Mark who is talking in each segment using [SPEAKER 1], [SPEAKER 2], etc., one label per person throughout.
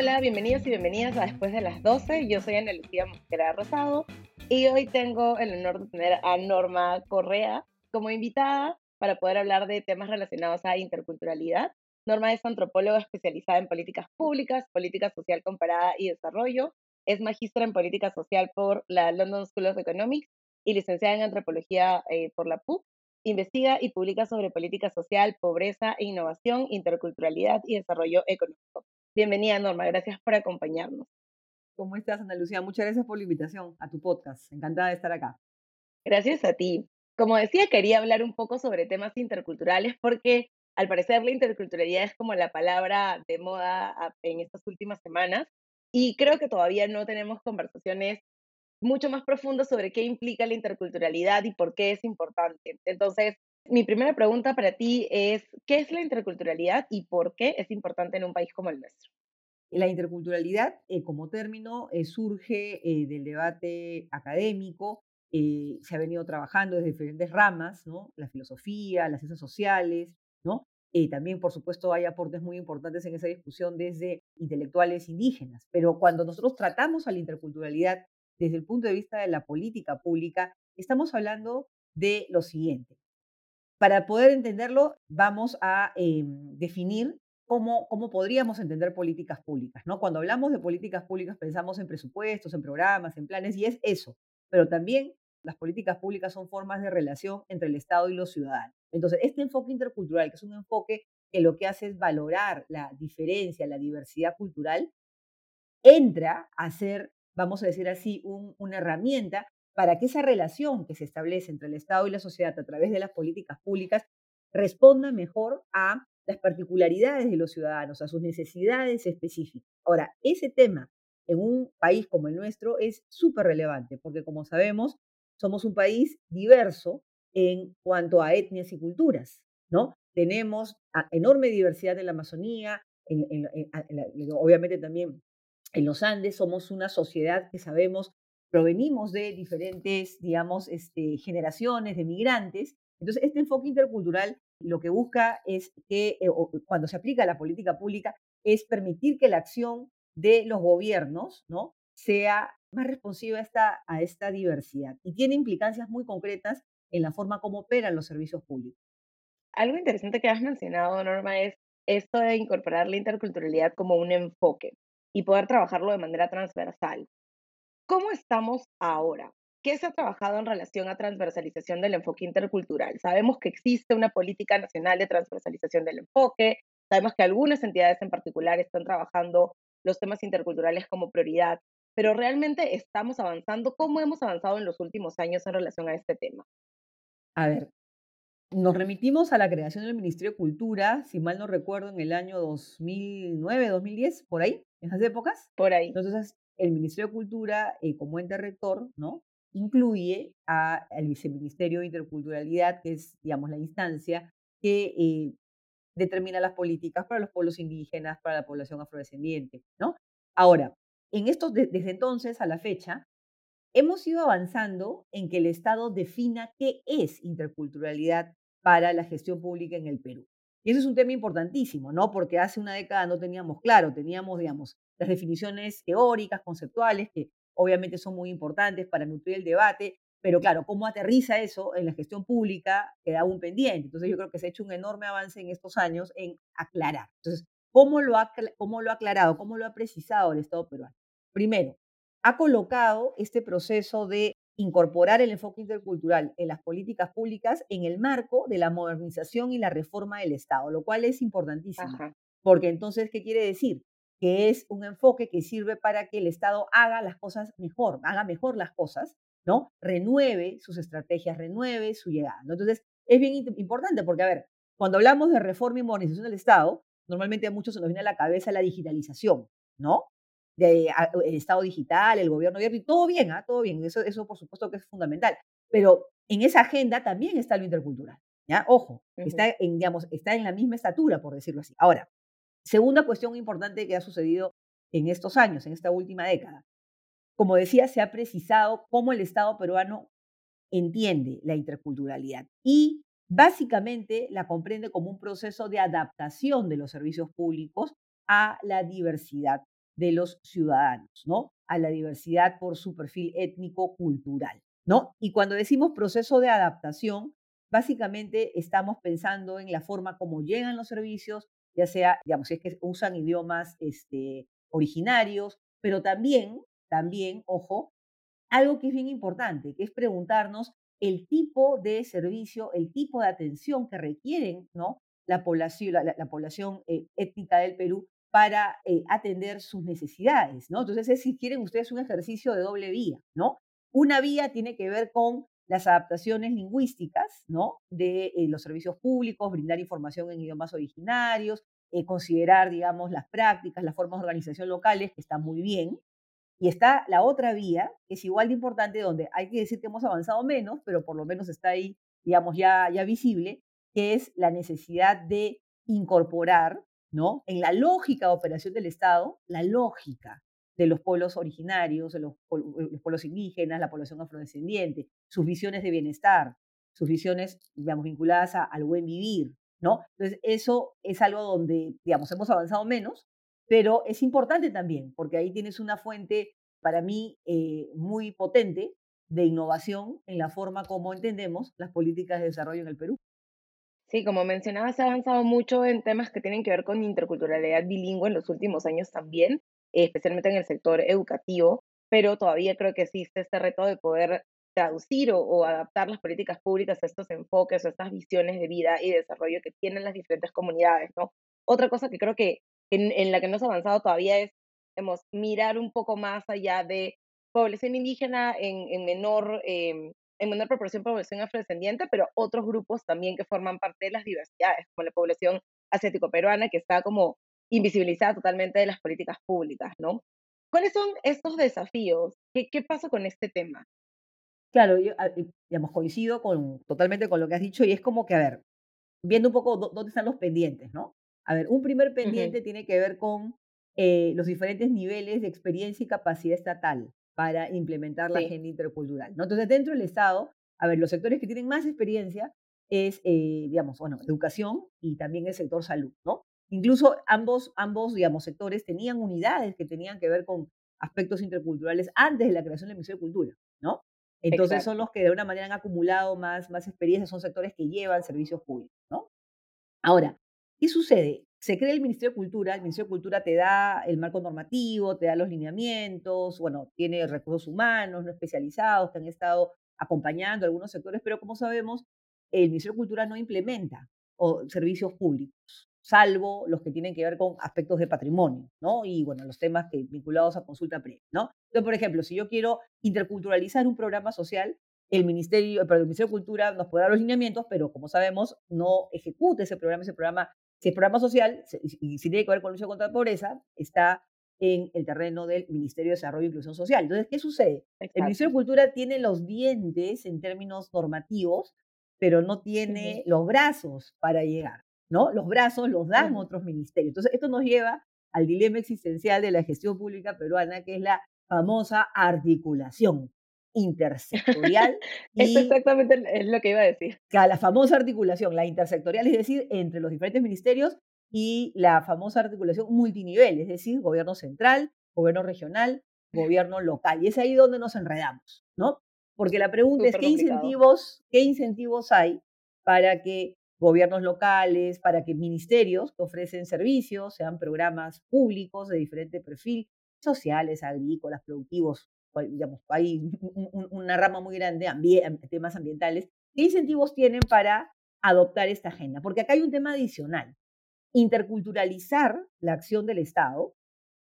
[SPEAKER 1] Hola, bienvenidos y bienvenidas a Después de las 12. Yo soy Ana Lucía Mosquera Rosado y hoy tengo el honor de tener a Norma Correa como invitada para poder hablar de temas relacionados a interculturalidad. Norma es antropóloga especializada en políticas públicas, política social comparada y desarrollo. Es magistra en política social por la London School of Economics y licenciada en antropología eh, por la PUC. Investiga y publica sobre política social, pobreza e innovación, interculturalidad y desarrollo económico. Bienvenida, Norma. Gracias por acompañarnos.
[SPEAKER 2] ¿Cómo estás, Ana Lucía? Muchas gracias por la invitación a tu podcast. Encantada de estar acá.
[SPEAKER 1] Gracias a ti. Como decía, quería hablar un poco sobre temas interculturales porque al parecer la interculturalidad es como la palabra de moda en estas últimas semanas y creo que todavía no tenemos conversaciones mucho más profundas sobre qué implica la interculturalidad y por qué es importante. Entonces, mi primera pregunta para ti es, ¿qué es la interculturalidad y por qué es importante en un país como el nuestro?
[SPEAKER 2] La interculturalidad eh, como término eh, surge eh, del debate académico, se ha venido trabajando desde diferentes ramas, ¿no? la filosofía, las ciencias sociales, ¿no? también, por supuesto, hay aportes muy importantes en esa discusión desde intelectuales indígenas, pero cuando nosotros tratamos a la interculturalidad desde el punto de vista de la política pública, estamos hablando de lo siguiente. Para poder entenderlo, vamos a em, definir cómo, podríamos entender políticas públicas. ¿no? Cuando hablamos de políticas públicas pensamos en presupuestos, en programas, en planes, y es eso. Pero también las políticas públicas son formas de relación entre el Estado y los ciudadanos. Entonces, este enfoque intercultural, que es un enfoque que lo que hace es valorar la diferencia, la diversidad cultural, entra a ser, vamos a decir así, una herramienta para que esa relación que se establece entre el Estado y la sociedad a través de las políticas públicas responda mejor a las particularidades de los ciudadanos, a sus necesidades específicas. Ahora, ese tema en un país como el nuestro es súper relevante, porque como sabemos, somos un país diverso en cuanto a etnias y culturas, ¿no? Tenemos enorme diversidad en la Amazonía, obviamente también en los Andes, somos una sociedad que sabemos provenimos de diferentes, digamos, este, generaciones de migrantes. Entonces, este enfoque intercultural lo que busca es que, eh, cuando se aplica la política pública, es permitir que la acción de los gobiernos ¿no? sea más responsiva a esta, a esta diversidad y tiene implicancias muy concretas en la forma como operan los servicios públicos.
[SPEAKER 1] Algo interesante que has mencionado, Norma, es esto de incorporar la interculturalidad como un enfoque y poder trabajarlo de manera transversal. ¿Cómo estamos ahora? ¿Qué se ha trabajado en relación a transversalización del enfoque intercultural? Sabemos que existe una política nacional de transversalización del enfoque, sabemos que algunas entidades en particular están trabajando los temas interculturales como prioridad, pero realmente estamos avanzando. ¿Cómo hemos avanzado en los últimos años en relación a este tema?
[SPEAKER 2] A ver, nos remitimos a la creación del Ministerio de Cultura, si mal no recuerdo, en el año 2009, 2010, por ahí, en esas épocas.
[SPEAKER 1] Por ahí.
[SPEAKER 2] Entonces, el Ministerio de Cultura, eh, como ente rector, ¿no? incluye al Viceministerio de Interculturalidad, que es, digamos, la instancia que eh, determina las políticas para los pueblos indígenas, para la población afrodescendiente, ¿no? Ahora, en estos, desde entonces a la fecha, hemos ido avanzando en que el Estado defina qué es interculturalidad para la gestión pública en el Perú. Y eso es un tema importantísimo, ¿no? Porque hace una década no teníamos claro, teníamos, digamos, las definiciones teóricas, conceptuales, que obviamente son muy importantes para nutrir el debate, pero claro, cómo aterriza eso en la gestión pública queda un pendiente. Entonces yo creo que se ha hecho un enorme avance en estos años en aclarar. Entonces, ¿cómo lo ha, cómo lo ha aclarado? ¿Cómo lo ha precisado el Estado peruano? Primero, ha colocado este proceso de incorporar el enfoque intercultural en las políticas públicas en el marco de la modernización y la reforma del Estado, lo cual es importantísimo. Porque entonces, ¿qué quiere decir? Que es un enfoque que sirve para que el Estado haga las cosas mejor, haga mejor las cosas, ¿no? Renueve sus estrategias, renueve su llegada. Entonces, es bien importante porque, a ver, cuando hablamos de reforma y modernización del Estado, normalmente a muchos se nos viene a la cabeza la digitalización, ¿no? De, el Estado digital, el gobierno abierto, y todo bien, ¿ah? todo bien, eso, eso por supuesto que es fundamental. Pero en esa agenda también está lo intercultural, ¿ya? Ojo, está, en, digamos, está en la misma estatura, por decirlo así. Ahora, Segunda cuestión importante que ha sucedido en estos años, en esta última década. Como decía, se ha precisado cómo el Estado peruano entiende la interculturalidad y básicamente la comprende como un proceso de adaptación de los servicios públicos a la diversidad de los ciudadanos, ¿no? A la diversidad por su perfil étnico-cultural, ¿no? Y cuando decimos proceso de adaptación, básicamente estamos pensando en la forma como llegan los servicios, ya sea, digamos, si es que usan idiomas este, originarios, pero también, también, ojo, algo que es bien importante, que es preguntarnos el tipo de servicio, el tipo de atención que requieren ¿no? la población, la, población eh, étnica del Perú para eh, atender sus necesidades, ¿no? Entonces, es, si quieren ustedes un ejercicio de doble vía, ¿no? Una vía tiene que ver con las adaptaciones lingüísticas, ¿no? De eh, los servicios públicos, brindar información en idiomas originarios, considerar, digamos, las prácticas, las formas de organización locales, que están muy bien, y está la otra vía, que es igual de importante, donde hay que decir que hemos avanzado menos, pero por lo menos está ahí, digamos, ya, ya visible, que es la necesidad de incorporar, ¿no? En la lógica de operación del Estado, la lógica de los pueblos originarios, de los, los pueblos indígenas, la población afrodescendiente, sus visiones de bienestar, sus visiones, digamos, vinculadas al buen vivir, ¿no? Entonces, eso es algo donde, digamos, hemos avanzado menos, pero es importante también, porque ahí tienes una fuente, para mí, eh, muy potente de innovación en la forma como entendemos las políticas de desarrollo en el Perú.
[SPEAKER 1] Sí, como mencionabas, se ha avanzado mucho en temas que tienen que ver con interculturalidad bilingüe en los últimos años también, especialmente en el sector educativo, pero todavía creo que existe este reto de poder traducir o, adaptar las políticas públicas a estos enfoques o estas visiones de vida y desarrollo que tienen las diferentes comunidades, ¿no? Otra cosa que creo que en, la que no ha avanzado todavía es hemos, mirar un poco más allá de población indígena en, en menor, em, en menor proporción población afrodescendiente, pero otros grupos también que forman parte de las diversidades, como la población asiático-peruana, que está como invisibilizada totalmente de las políticas públicas, ¿no? ¿Cuáles son estos desafíos? ¿Qué, qué pasa con este tema?
[SPEAKER 2] Claro, yo ah, digamos, coincido con, totalmente con lo que has dicho y es como que, a ver, viendo un poco dónde están los pendientes, ¿no? A ver, un primer pendiente tiene que ver con eh, los diferentes niveles de experiencia y capacidad estatal para implementar la agenda intercultural. ¿no? Entonces, dentro del Estado, a ver, los sectores que tienen más experiencia es, eh, digamos, bueno, educación y también el sector salud, ¿no? Incluso ambos, ambos, digamos, sectores tenían unidades que tenían que ver con aspectos interculturales antes de la creación del Ministerio de Cultura, ¿no? Entonces son los que de una manera han acumulado más, más experiencia, son sectores que llevan servicios públicos, ¿no? Ahora, ¿Qué sucede? Se crea el Ministerio de Cultura, el Ministerio de Cultura te da el marco normativo, te da los lineamientos, bueno, tiene recursos humanos no especializados que han estado acompañando algunos sectores, pero como sabemos, el Ministerio de Cultura no implementa servicios públicos, salvo los que tienen que ver con aspectos de patrimonio, ¿no? Y bueno, los temas que, vinculados a consulta previa, ¿no? Entonces, por ejemplo, si yo quiero interculturalizar un programa social, el Ministerio, el Ministerio de Cultura nos puede dar los lineamientos, pero como sabemos, no ejecuta ese programa, ese programa si el programa social, y si tiene que ver con lucha contra la pobreza, está en el terreno del Ministerio de Desarrollo e Inclusión Social. Entonces, ¿qué sucede? El Ministerio de Cultura tiene los dientes en términos normativos, pero no tiene los brazos para llegar, ¿no? Los brazos los dan otros ministerios. Entonces, esto nos lleva al dilema existencial de la gestión pública peruana, que es la famosa articulación intersectorial.
[SPEAKER 1] y, exactamente es lo que iba a decir.
[SPEAKER 2] La famosa articulación, la intersectorial, es decir, entre los diferentes ministerios y la famosa articulación multinivel, es decir, gobierno central, gobierno regional, gobierno local. Y es ahí donde nos enredamos, ¿no? Porque la pregunta es, ¿qué incentivos, ¿qué incentivos hay para que gobiernos locales, para que ministerios que ofrecen servicios, sean programas públicos de diferente perfil, sociales, agrícolas, productivos, digamos, hay una rama muy grande, de temas ambientales, ¿qué incentivos tienen para adoptar esta agenda? Porque acá hay un tema adicional. Interculturalizar la acción del Estado.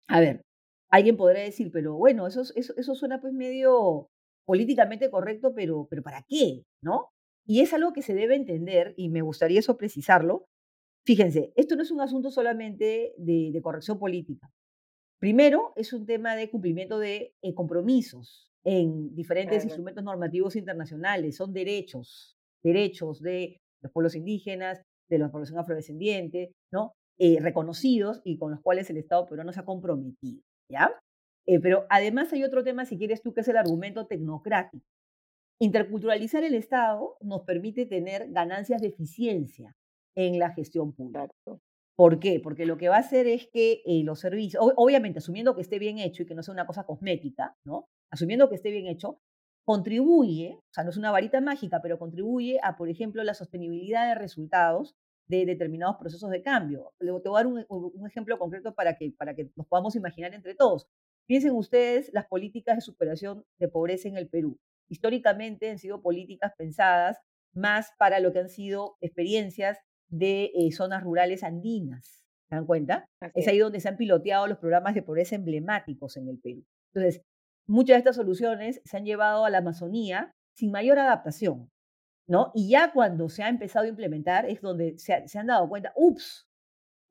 [SPEAKER 2] A ver, alguien podrá decir, pero bueno, eso, eso, eso suena pues medio políticamente correcto, pero, pero ¿para qué? ¿No? Y es algo que se debe entender, y me gustaría eso precisarlo. Fíjense, esto no es un asunto solamente de corrección política. Primero, es un tema de cumplimiento de eh, compromisos en diferentes instrumentos normativos internacionales. Son derechos, derechos de los pueblos indígenas, de la población afrodescendiente, ¿no? Eh, reconocidos y con los cuales el Estado peruano se ha comprometido, ¿ya? Eh, pero además hay otro tema, si quieres tú, que es el argumento tecnocrático. Interculturalizar el Estado nos permite tener ganancias de eficiencia en la gestión pública. ¿Por qué? Porque lo que va a hacer es que eh, los servicios, obviamente asumiendo que esté bien hecho y que no sea una cosa cosmética, ¿no? Asumiendo que esté bien hecho, contribuye, o sea, no es una varita mágica, pero contribuye a, por ejemplo, la sostenibilidad de resultados de determinados procesos de cambio. Te voy a dar un, un ejemplo concreto para que, para que nos podamos imaginar entre todos. Piensen ustedes las políticas de superación de pobreza en el Perú. Históricamente han sido políticas pensadas más para lo que han sido experiencias de eh, zonas rurales andinas. ¿Se dan cuenta? es ahí donde se han piloteado los programas de pobreza emblemáticos en el Perú. Entonces, muchas de estas soluciones se han llevado a la Amazonía sin mayor adaptación, ¿no? Y ya cuando se ha empezado a implementar es donde se, se han dado cuenta, ups,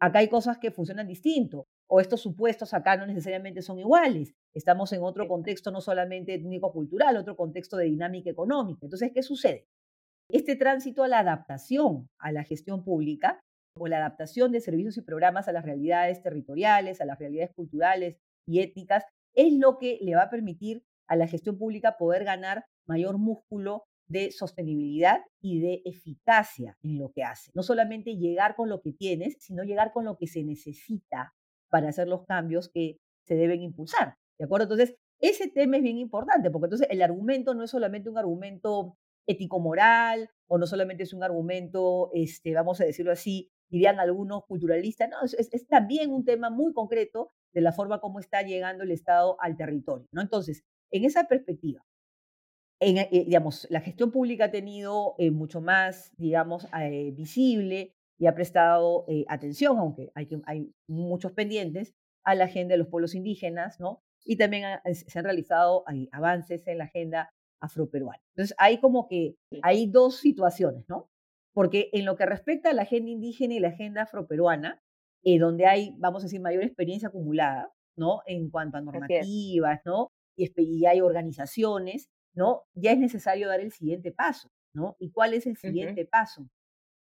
[SPEAKER 2] acá hay cosas que funcionan distinto, o estos supuestos acá no necesariamente son iguales. Estamos en otro contexto no solamente étnico-cultural, otro contexto de dinámica económica. Entonces, ¿qué sucede? Este tránsito a la adaptación a la gestión pública o la adaptación de servicios y programas a las realidades territoriales, a las realidades culturales y étnicas, es lo que le va a permitir a la gestión pública poder ganar mayor músculo de sostenibilidad y de eficacia en lo que hace. No solamente llegar con lo que tienes, sino llegar con lo que se necesita para hacer los cambios que se deben impulsar. ¿De acuerdo? Entonces, ese tema es bien importante, porque entonces el argumento no es solamente un argumento ético-moral, o no solamente es un argumento, este, vamos a decirlo así, dirían algunos culturalistas, no, es, también un tema muy concreto de la forma como está llegando el Estado al territorio, ¿no? Entonces, en esa perspectiva, en, eh, digamos, la gestión pública ha tenido eh, mucho más, digamos, eh, visible y ha prestado atención, aunque hay, hay muchos pendientes, a la agenda de los pueblos indígenas, ¿no? Y también se han realizado avances en la agenda afroperuana. Entonces, hay como que hay dos situaciones, ¿no? Porque en lo que respecta a la agenda indígena y la agenda afroperuana, eh, donde hay, vamos a decir, mayor experiencia acumulada, ¿no? En cuanto a normativas, ¿no? Y, hay organizaciones, ¿no? Ya es necesario dar el siguiente paso, ¿no? ¿Y cuál es el siguiente paso?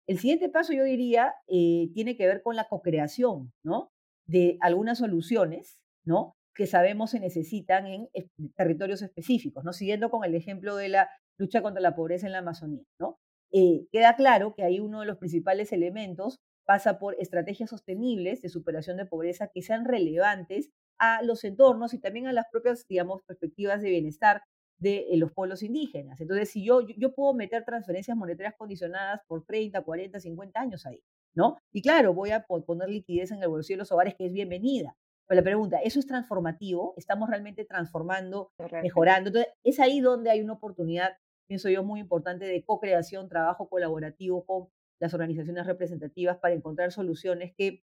[SPEAKER 2] El siguiente paso, yo diría, eh, tiene que ver con la co-creación, ¿no? De algunas soluciones, ¿no? Que sabemos se necesitan en territorios específicos, ¿no? Siguiendo con el ejemplo de la lucha contra la pobreza en la Amazonía, ¿no? Eh, queda claro que ahí uno de los principales elementos pasa por estrategias sostenibles de superación de pobreza que sean relevantes a los entornos y también a las propias, digamos, perspectivas de bienestar de eh, los pueblos indígenas. Entonces, si yo, yo puedo meter transferencias monetarias condicionadas por 30, 40, 50 años ahí, ¿no? Y claro, voy a poner liquidez en el bolsillo de los hogares, que es bienvenida, pero la pregunta, ¿eso es transformativo? ¿Estamos realmente transformando, mejorando? Entonces, es ahí donde hay una oportunidad, pienso yo, muy importante de co-creación, trabajo colaborativo con las organizaciones representativas para encontrar soluciones que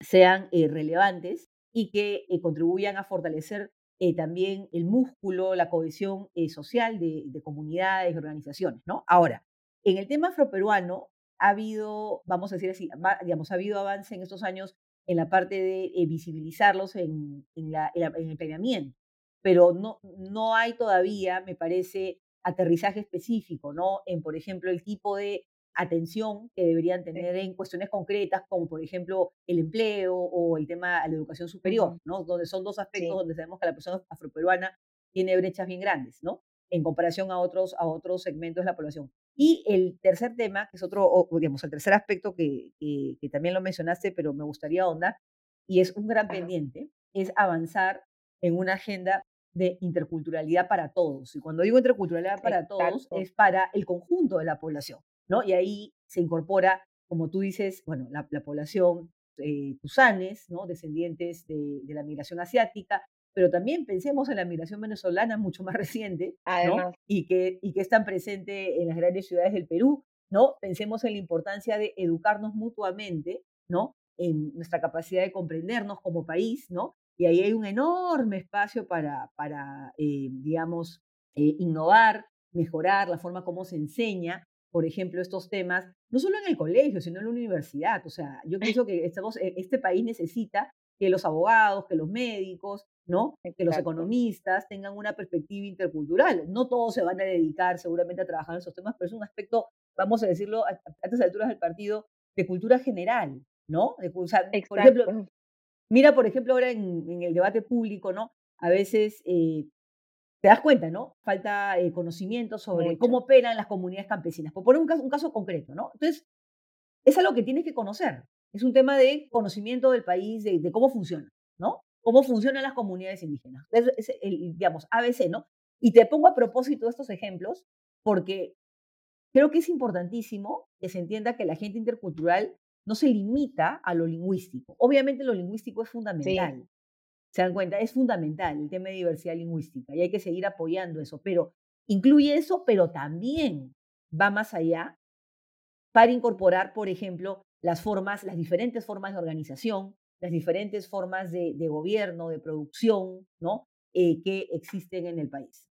[SPEAKER 2] sean eh, relevantes y que eh, contribuyan a fortalecer eh, también el músculo, la cohesión social de, de, comunidades y organizaciones. ¿no? Ahora, en el tema afroperuano ha habido, vamos a decir así, digamos, ha habido avance en estos años en la parte de eh, visibilizarlos en, en, la, en, el planeamiento, pero no, no hay todavía, me parece, aterrizaje específico, ¿no? En, por ejemplo, el tipo de atención que deberían tener en cuestiones concretas, como por ejemplo el empleo o el tema de la educación superior, ¿no? Donde son dos aspectos donde sabemos que la persona afroperuana tiene brechas bien grandes, ¿no? En comparación a otros, a otros segmentos de la población. Y el tercer tema, que es otro, digamos, el tercer aspecto que, que, también lo mencionaste, pero me gustaría ahondar, y es un gran pendiente, es avanzar en una agenda de interculturalidad para todos. Y cuando digo interculturalidad para todos, es para el conjunto de la población, ¿no? Y ahí se incorpora, como tú dices, bueno, la, la población eh, tusanes, ¿no? Descendientes de, de la migración asiática, pero también pensemos en la migración venezolana mucho más reciente, ¿no? Y que, y que es tan presente en las grandes ciudades del Perú, ¿no? Pensemos en la importancia de educarnos mutuamente, ¿no? En nuestra capacidad de comprendernos como país, ¿no? Y ahí hay un enorme espacio para, para eh, digamos, eh, innovar, mejorar la forma como se enseña, por ejemplo, estos temas, no solo en el colegio, sino en la universidad. O sea, yo pienso que estamos, e, este país necesita que los abogados, que los médicos, ¿no? Que los economistas tengan una perspectiva intercultural. No todos se van a dedicar seguramente a trabajar en esos temas, pero es un aspecto, vamos a decirlo, a, estas alturas del partido, de cultura general, ¿no? por ejemplo, mira, por ejemplo, ahora en, el debate público, ¿no? A veces eh, te das cuenta, ¿no? Falta eh, conocimiento sobre cómo operan las comunidades campesinas. Por poner un caso, un caso concreto, ¿no? Entonces, es algo que tienes que conocer. Es un tema de conocimiento del país, de, cómo funciona, ¿no? Cómo funcionan las comunidades indígenas. Es, es el, digamos, ABC, ¿no? Y te pongo a propósito estos ejemplos porque creo que es importantísimo que se entienda que la gente intercultural no se limita a lo lingüístico. Obviamente lo lingüístico es fundamental. Se dan cuenta, es fundamental el tema de diversidad lingüística y hay que seguir apoyando eso, pero incluye eso, pero también va más allá para incorporar, por ejemplo, las formas, las diferentes formas de organización, las diferentes formas de, gobierno, de producción, ¿no? Eh, que existen en el país.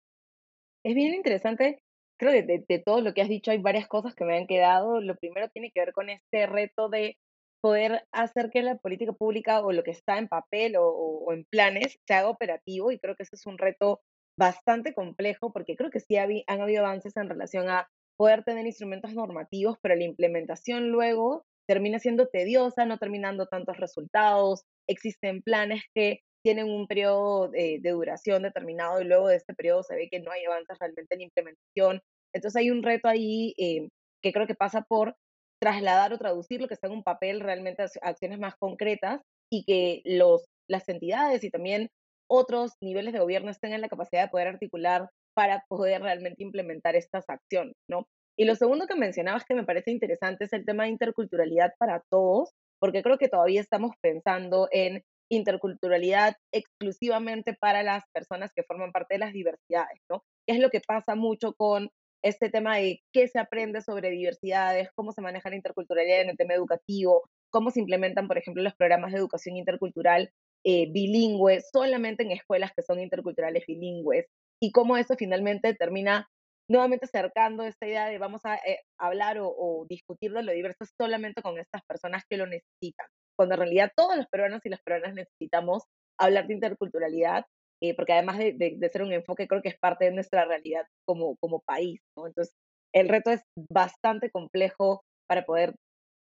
[SPEAKER 1] Es bien interesante creo que de, todo lo que has dicho hay varias cosas que me han quedado. Lo primero tiene que ver con este reto de poder hacer que la política pública o lo que está en papel o, en planes se haga operativo y creo que ese es un reto bastante complejo porque creo que sí han habido avances en relación a poder tener instrumentos normativos, pero la implementación luego termina siendo tediosa, no terminando tantos resultados. Existen planes que tienen un periodo de, duración determinado y luego de este periodo se ve que no hay avances realmente en implementación. Entonces hay un reto ahí eh, que creo que pasa por trasladar o traducir lo que está en un papel realmente a acciones más concretas y que los, las entidades y también otros niveles de gobierno estén en la capacidad de poder articular para poder realmente implementar estas acciones, ¿no? Y lo segundo que mencionabas que me parece interesante es el tema de interculturalidad para todos, porque creo que todavía estamos pensando en interculturalidad exclusivamente para las personas que forman parte de las diversidades, ¿no? Es lo que pasa mucho con este tema de qué se aprende sobre diversidades, cómo se maneja la interculturalidad en el tema educativo, cómo se implementan, por ejemplo, los programas de educación intercultural eh, bilingüe solamente en escuelas que son interculturales bilingües, y cómo eso finalmente termina nuevamente acercando esta idea de vamos a eh, hablar o, o discutir de lo diverso solamente con estas personas que lo necesitan cuando en realidad todos los peruanos y las peruanas necesitamos hablar de interculturalidad, eh, porque además de, de, ser un enfoque, creo que es parte de nuestra realidad como, como país, ¿no? Entonces, el reto es bastante complejo para poder,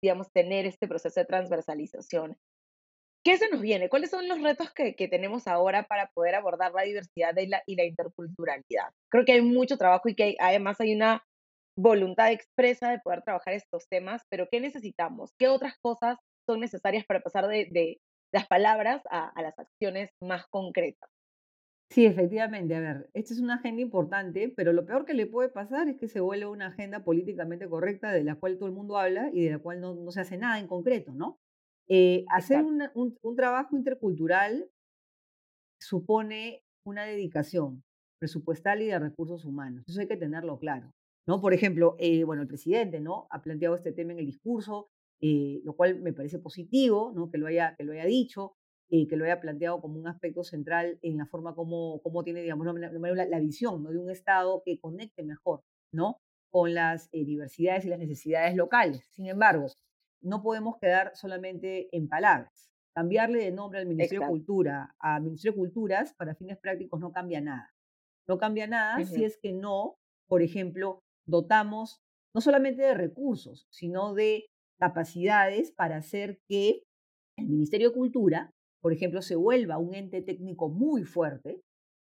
[SPEAKER 1] digamos, tener este proceso de transversalización. ¿Qué se nos viene? ¿Cuáles son los retos que, que tenemos ahora para poder abordar la diversidad y la, y la interculturalidad? Creo que hay mucho trabajo y que además hay una voluntad expresa de poder trabajar estos temas, pero ¿qué necesitamos? ¿Qué otras cosas son necesarias para pasar de, las palabras a, las acciones más concretas.
[SPEAKER 2] Sí, efectivamente. A ver, esta es una agenda importante, pero lo peor que le puede pasar es que se vuelve una agenda políticamente correcta de la cual todo el mundo habla y de la cual no, se hace nada en concreto, ¿no? Eh, hacer un, trabajo intercultural supone una dedicación presupuestal y de recursos humanos. Eso hay que tenerlo claro, ¿no? Por ejemplo, eh, bueno, el presidente, ¿no? Ha planteado este tema en el discurso, eh, lo cual me parece positivo, ¿no? que, lo haya, que lo haya dicho, eh, que lo haya planteado como un aspecto central en la forma como, como tiene, digamos, la, visión ¿no? de un Estado que conecte mejor ¿no? con las diversidades y las necesidades locales. Sin embargo, no podemos quedar solamente en palabras. Cambiarle de nombre al Ministerio de Cultura a Ministerio de Culturas para fines prácticos no cambia nada. No cambia nada si es que no, por ejemplo, dotamos no solamente de recursos, sino de capacidades para hacer que el Ministerio de Cultura, por ejemplo, se vuelva un ente técnico muy fuerte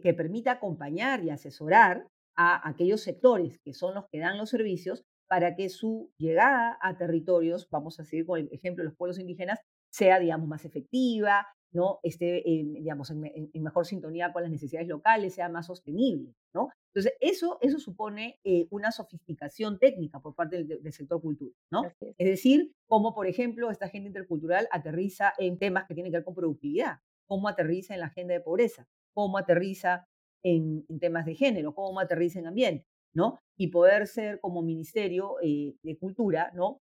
[SPEAKER 2] que permita acompañar y asesorar a aquellos sectores que son los que dan los servicios para que su llegada a territorios, vamos a seguir con el ejemplo de los pueblos indígenas, sea, digamos, más efectiva, ¿no? esté, digamos, en, mejor sintonía con las necesidades locales, sea más sostenible, ¿no? Entonces, eso, eso supone eh, una sofisticación técnica por parte del, sector cultura, ¿no? Es. decir, cómo, por ejemplo, esta agenda intercultural aterriza en temas que tienen que ver con productividad, cómo aterriza en la agenda de pobreza, cómo aterriza en, temas de género, cómo aterriza en ambiente, ¿no? Y poder ser como Ministerio eh, de Cultura, ¿no?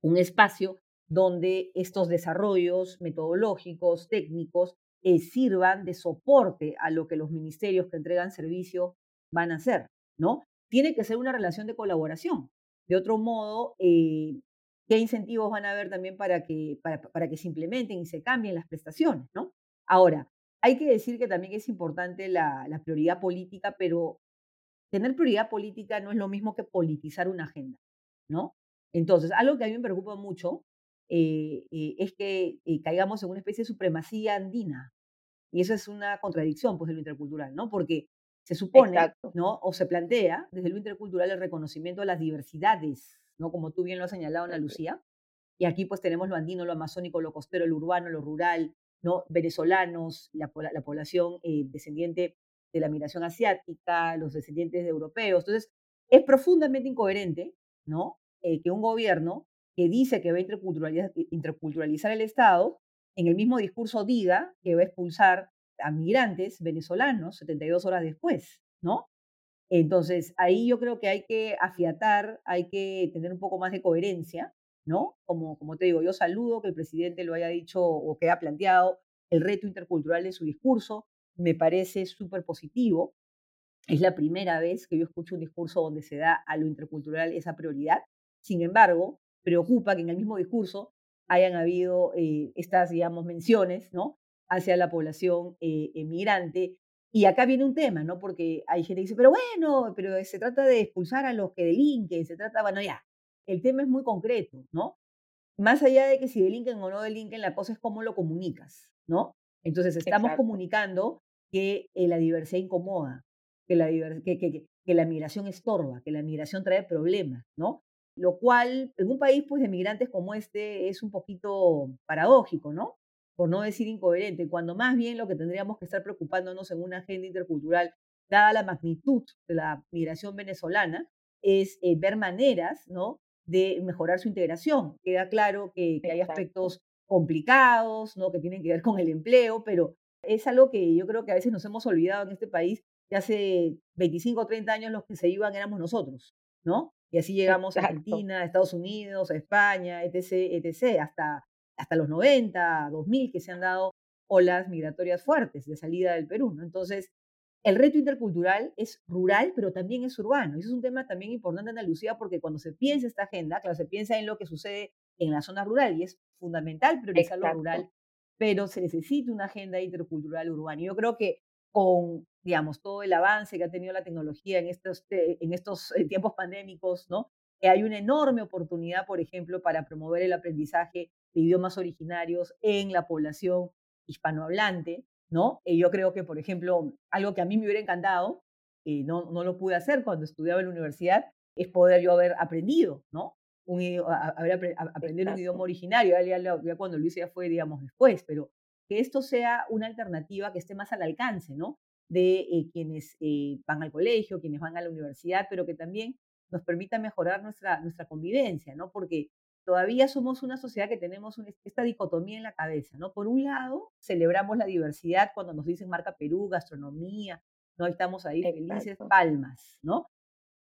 [SPEAKER 2] Un espacio donde estos desarrollos metodológicos, técnicos, eh, sirvan de soporte a lo que los ministerios que entregan servicio van a hacer, ¿no? Tiene que ser una relación de colaboración. De otro modo, eh, ¿qué incentivos van a haber también para que, para, que se implementen y se cambien las prestaciones, ¿no? Ahora, hay que decir que también es importante la, prioridad política, pero tener prioridad política no es lo mismo que politizar una agenda, ¿no? Entonces, algo que a mí me preocupa mucho eh, eh, es que caigamos en una especie de supremacía andina. Y eso es una contradicción pues, de lo intercultural, ¿no? Porque se supone, ¿no? O se plantea desde lo intercultural el reconocimiento de las diversidades, ¿no? Como tú bien lo has señalado, Ana Lucía, Y aquí pues tenemos lo andino, lo amazónico, lo costero, lo urbano, lo rural, ¿no? venezolanos, la, la población eh, descendiente de la migración asiática, los descendientes de europeos. Entonces, es profundamente incoherente ¿no? Eh, que un gobierno que dice que va a interculturalizar, el Estado, en el mismo discurso diga que va a expulsar a migrantes venezolanos 72 horas después, ¿no? Entonces, ahí yo creo que hay que afiatar, hay que tener un poco más de coherencia, ¿no? Como, como te digo, yo saludo que el presidente lo haya dicho o que haya planteado el reto intercultural en su discurso, me parece súper positivo. Es la primera vez que yo escucho un discurso donde se da a lo intercultural esa prioridad. Sin embargo, preocupa que en el mismo discurso hayan habido eh, estas, digamos, menciones, ¿no? Hacia la población eh, emigrante. Y acá viene un tema, ¿no? Porque hay gente que dice, pero bueno, pero se trata de expulsar a los que delinquen, se trata, bueno, ya, el tema es muy concreto, ¿no? Más allá de que si delinquen o no delinquen, la cosa es cómo lo comunicas, ¿no? Entonces estamos comunicando que eh, la diversidad incomoda, que la, que, que, que la migración estorba, que la migración trae problemas, ¿no? Lo cual en un país pues, de migrantes como este es un poquito paradójico, ¿no? Por no decir incoherente, cuando más bien lo que tendríamos que estar preocupándonos en una agenda intercultural, dada la magnitud de la migración venezolana, es eh, ver maneras, ¿no? de mejorar su integración. Queda claro que, que hay aspectos complicados, ¿no? que tienen que ver con el empleo, pero es algo que yo creo que a veces nos hemos olvidado en este país, que hace 25 o 30 años los que se iban éramos nosotros, ¿no? Y así llegamos a Argentina, a Estados Unidos, a España, etc., etc., hasta, hasta los 90, 2000, que se han dado olas migratorias fuertes de salida del Perú, ¿no? Entonces, el reto intercultural es rural, pero también es urbano. Y eso es un tema también importante en Andalucía porque cuando se piensa esta agenda, claro, se piensa en lo que sucede en la zona rural y es fundamental priorizar lo rural, pero se necesita una agenda intercultural urbana. Yo creo que con, digamos, todo el avance que ha tenido la tecnología en estos, en estos eh, tiempos pandémicos, ¿no? Que hay una enorme oportunidad, por ejemplo, para promover el aprendizaje de idiomas originarios en la población hispanohablante, ¿no? Y yo creo que, por ejemplo, algo que a mí me hubiera encantado, y no, no lo pude hacer cuando estudiaba en la universidad, es poder yo haber aprendido, ¿no? Un, haber aprender un idioma originario, ya, cuando hice ya fue, digamos, después, pero que esto sea una alternativa que esté más al alcance, ¿no? De eh, quienes eh, van al colegio, quienes van a la universidad, pero que también nos permita mejorar nuestra, nuestra convivencia, ¿no? Porque todavía somos una sociedad que tenemos esta dicotomía en la cabeza, ¿no? Por un lado, celebramos la diversidad cuando nos dicen marca Perú, gastronomía, ¿no? Estamos ahí felices, palmas, ¿no?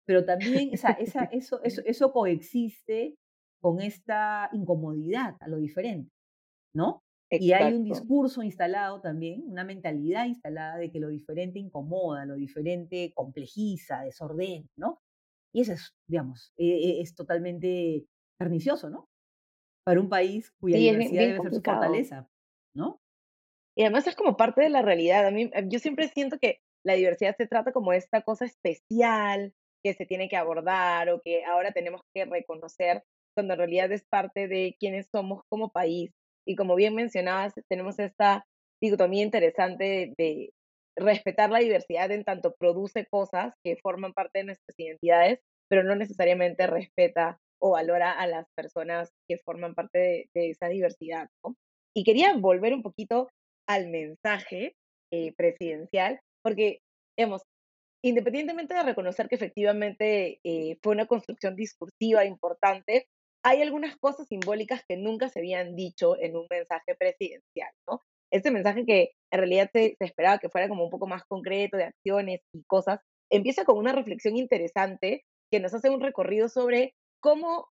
[SPEAKER 2] Pero también esa, esa, eso, eso, eso coexiste con esta incomodidad a lo diferente, ¿no? Y hay un discurso instalado también, una mentalidad instalada de que lo diferente incomoda, lo diferente complejiza, desordena, ¿no? Y eso es, digamos, e, e, es totalmente pernicioso, ¿no? Para un país cuya diversidad debe ser su fortaleza, ¿no?
[SPEAKER 1] Y además es como parte de la realidad. A mí, eh, yo siempre siento que la diversidad se trata como esta cosa especial que se tiene que abordar o que ahora tenemos que reconocer, cuando en realidad es parte de quienes somos como país. Y como bien mencionabas, tenemos esta dicotomía interesante de respetar la diversidad en tanto produce cosas que forman parte de nuestras identidades, pero no necesariamente respeta o valora a las personas que forman parte de, esa diversidad. Y quería volver un poquito al mensaje eh, presidencial, porque, digamos, independientemente de reconocer que efectivamente eh, fue una construcción discursiva importante, hay algunas cosas simbólicas que nunca se habían dicho en un mensaje presidencial, ¿no? Este mensaje que en realidad se, esperaba que fuera como un poco más concreto de acciones y cosas, empieza con una reflexión interesante que nos hace un recorrido sobre cómo,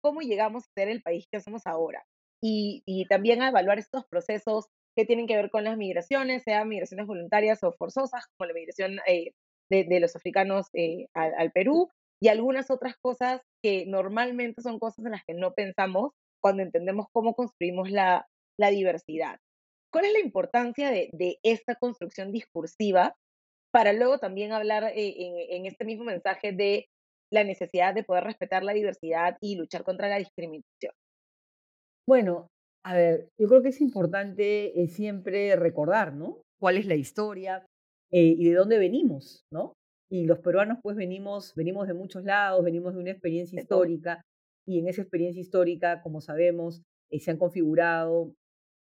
[SPEAKER 1] cómo llegamos a ser el país que somos ahora. Y, y, también a evaluar estos procesos que tienen que ver con las migraciones, sean migraciones voluntarias o forzosas, como la migración eh, de, de, los africanos eh, al, al, Perú, y algunas otras cosas que normalmente son cosas en las que no pensamos cuando entendemos cómo construimos la, la diversidad. ¿Cuál es la importancia de, de, esta construcción discursiva para luego también hablar eh, en, en, este mismo mensaje de la necesidad de poder respetar la diversidad y luchar contra la discriminación?
[SPEAKER 2] Bueno, a ver, yo creo que es importante eh, siempre recordar, ¿no? ¿Cuál es la historia eh, y de dónde venimos, ¿no? Y los peruanos pues venimos, venimos de muchos lados, venimos de una experiencia histórica y en esa experiencia histórica, como sabemos, eh, se han configurado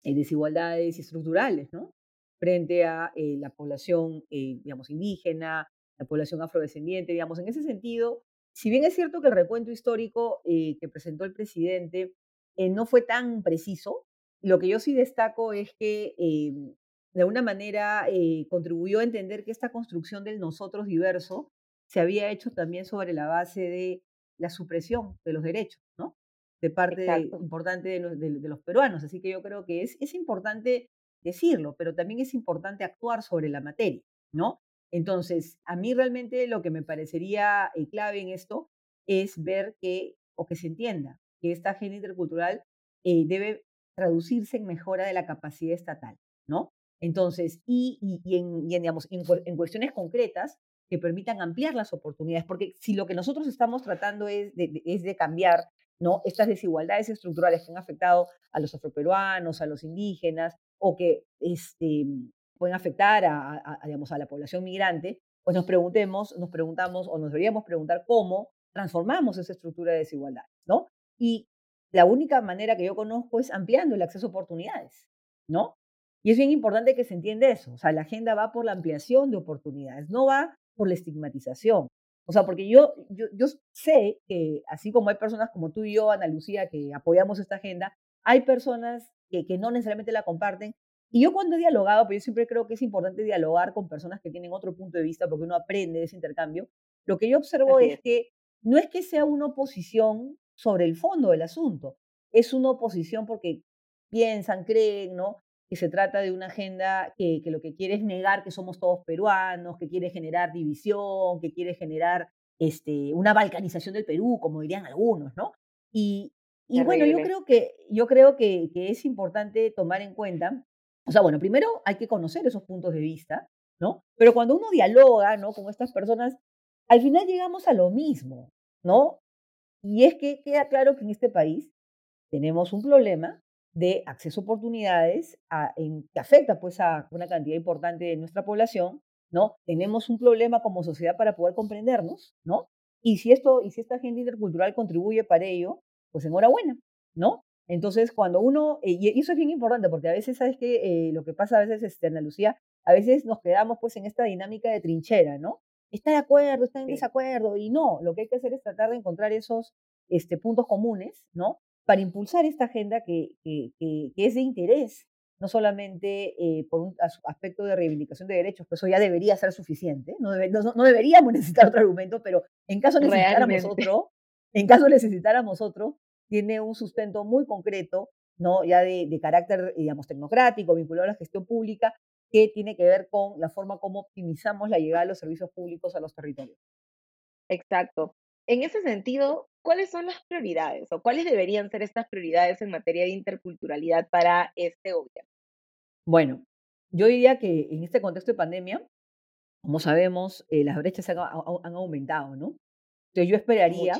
[SPEAKER 2] eh, desigualdades estructurales, ¿no? Frente a eh, la población, digamos, indígena, la población afrodescendiente, digamos, en ese sentido, si bien es cierto que el recuento histórico que presentó el presidente no fue tan preciso, lo que yo sí destaco es que em, de alguna manera contribuyó a entender que esta construcción del nosotros diverso se había hecho también sobre la base de la supresión de los derechos, ¿no? De parte importante de los, peruanos. Así que yo creo que es, es importante decirlo, pero también es importante actuar sobre la materia, ¿no? Entonces, a mí realmente lo que me parecería eh, clave en esto es ver que, o que se entienda, que esta agenda intercultural eh, debe traducirse en mejora de la capacidad estatal, ¿no? Entonces, y, en, digamos, en, cuestiones concretas, que permitan ampliar las oportunidades, porque si lo que nosotros estamos tratando es de, cambiar ¿no? estas desigualdades estructurales que han afectado a los afroperuanos, a los indígenas, o que este, pueden afectar a, digamos, a la población migrante, pues nos preguntemos, nos preguntamos o nos deberíamos preguntar cómo transformamos esa estructura de desigualdad, ¿no? Y la única manera que yo conozco es ampliando el acceso a oportunidades, ¿no? Y es bien importante que se entienda eso. O sea, la agenda va por la ampliación de oportunidades, no va por la estigmatización. O sea, porque yo, yo, yo sé que así como hay personas como tú y yo, Ana Lucía, que apoyamos esta agenda, hay personas que, que no necesariamente la comparten. Y yo cuando he dialogado, pero yo siempre creo que es importante dialogar con personas que tienen otro punto de vista porque uno aprende de ese intercambio, lo que yo observo es. es que no es que sea una oposición sobre el fondo del asunto, es una oposición porque piensan, creen, ¿no? Que se trata de una agenda que, lo que quiere es negar que somos todos peruanos, que quiere generar división, que quiere generar este, una balcanización del Perú, como dirían algunos, ¿no? Y, y bueno, yo creo, que, yo creo que, que, es importante tomar en cuenta, o sea, bueno, primero hay que conocer esos puntos de vista, ¿no? Pero cuando uno dialoga, ¿no? Con estas personas, al final llegamos a lo mismo, ¿no? Y es que queda claro que en este país tenemos un problema de acceso a oportunidades en, que afecta pues a una cantidad importante de nuestra población, ¿no? Tenemos un problema como sociedad para poder comprendernos, ¿no? Y si esto, y si esta agenda intercultural contribuye para ello, pues enhorabuena, ¿no? Entonces, cuando uno, eh, y eso es bien importante, porque a veces, ¿sabes qué? Eh, lo que pasa a veces, este, Ana Lucía, a veces nos quedamos pues en esta dinámica de trinchera, ¿no? Está de acuerdo, está en desacuerdo, y no, lo que hay que hacer es tratar de encontrar esos este, puntos comunes, ¿no? Para impulsar esta agenda que, que, es de interés, no solamente eh, por un aspecto de reivindicación de derechos, que eso ya debería ser suficiente, no, no, deberíamos necesitar otro argumento, pero en caso necesitáramos otro, en caso necesitáramos otro, tiene un sustento muy concreto, ¿no? ya de, de carácter, digamos, tecnocrático, vinculado a la gestión pública, que tiene que ver con la forma como optimizamos la llegada de los servicios públicos a los territorios.
[SPEAKER 1] Exacto. En ese sentido, ¿cuáles son las prioridades o cuáles deberían ser estas prioridades en materia de interculturalidad para este gobierno?
[SPEAKER 2] Bueno, yo diría que en este contexto de pandemia, como sabemos, eh, las brechas han, aumentado, ¿no? Entonces yo esperaría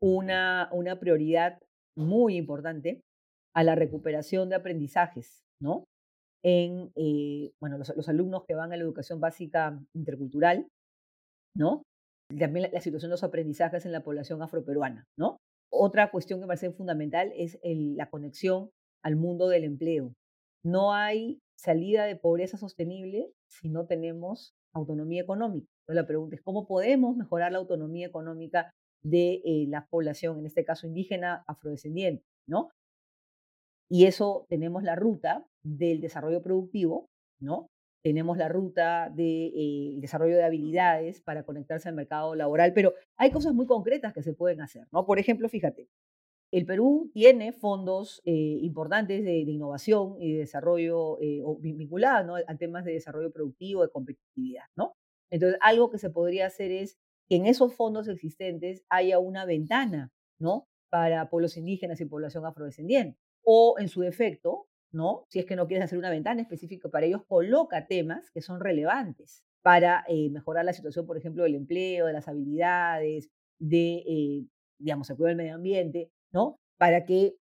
[SPEAKER 2] una, una prioridad muy importante a la recuperación de aprendizajes, ¿no? En, eh, bueno, los, los, alumnos que van a la educación básica intercultural, ¿no? También la, situación de los aprendizajes en la población afroperuana, ¿no? Otra cuestión que me parece fundamental es la conexión al mundo del empleo. No hay salida de pobreza sostenible si no tenemos autonomía económica. Entonces la pregunta es, ¿cómo podemos mejorar la autonomía económica de eh, la población, en este caso indígena, afrodescendiente, ¿no? Y eso tenemos la ruta del desarrollo productivo, ¿no? Tenemos la ruta del de, eh, desarrollo de habilidades para conectarse al mercado laboral, pero hay cosas muy concretas que se pueden hacer, ¿no? Por ejemplo, fíjate, el Perú tiene fondos eh, importantes de, innovación y de desarrollo eh, vinculados ¿no? a temas de desarrollo productivo, de competitividad, ¿no? Entonces, algo que se podría hacer es que en esos fondos existentes haya una ventana, ¿no? Para pueblos indígenas y población afrodescendiente. O, en su defecto, ¿no? Si es que no quieres hacer una ventana específica para ellos, coloca temas que son relevantes para eh, mejorar la situación, por ejemplo, del empleo, de las habilidades, de, eh, digamos, el cuidado del medio ambiente, ¿no? Para que,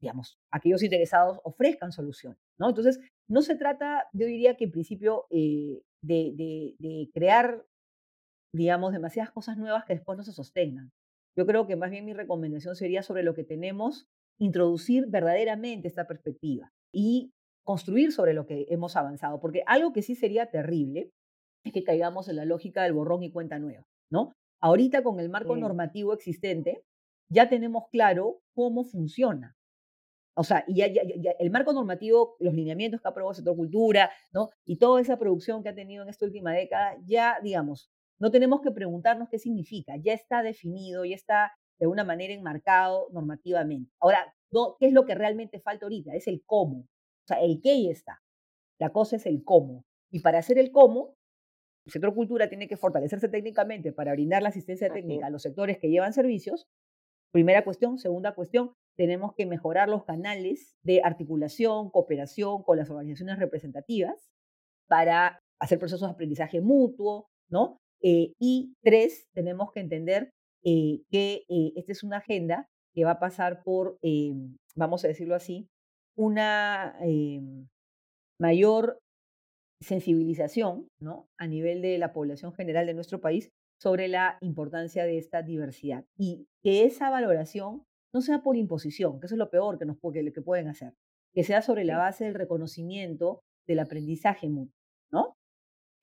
[SPEAKER 2] digamos, aquellos interesados ofrezcan soluciones, ¿no? Entonces, no se trata, yo diría que en principio, eh, de, de crear, digamos, demasiadas cosas nuevas que después no se sostengan. Yo creo que más bien mi recomendación sería sobre lo que tenemos, introducir verdaderamente esta perspectiva y construir sobre lo que hemos avanzado, porque algo que sí sería terrible es que caigamos en la lógica del borrón y cuenta nueva, ¿no? Ahorita con el marco normativo existente ya tenemos claro cómo funciona. O sea, y ya, el marco normativo, los lineamientos que ha aprobado el sector cultura, ¿no? Y toda esa producción que ha tenido en esta última década, ya, digamos, no tenemos que preguntarnos qué significa, ya está definido, ya está de alguna manera enmarcado normativamente. Ahora, ¿qué es lo que realmente falta ahorita? Es el cómo. O sea, el qué ya está. La cosa es el cómo. Y para hacer el cómo, el sector cultura tiene que fortalecerse técnicamente para brindar la asistencia técnica a los sectores que llevan servicios. Primera cuestión. Segunda cuestión, tenemos que mejorar los canales de articulación, cooperación con las organizaciones representativas para hacer procesos de aprendizaje mutuo, ¿no? Eh, y tres, tenemos que entender eh, que eh, esta es una agenda que va a pasar por, vamos a decirlo así, una mayor sensibilización ¿no? a nivel de la población general de nuestro país sobre la importancia de esta diversidad y que esa valoración no sea por imposición, que eso es lo peor que, nos, que pueden hacer, que sea sobre la base del reconocimiento del aprendizaje mutuo, ¿no?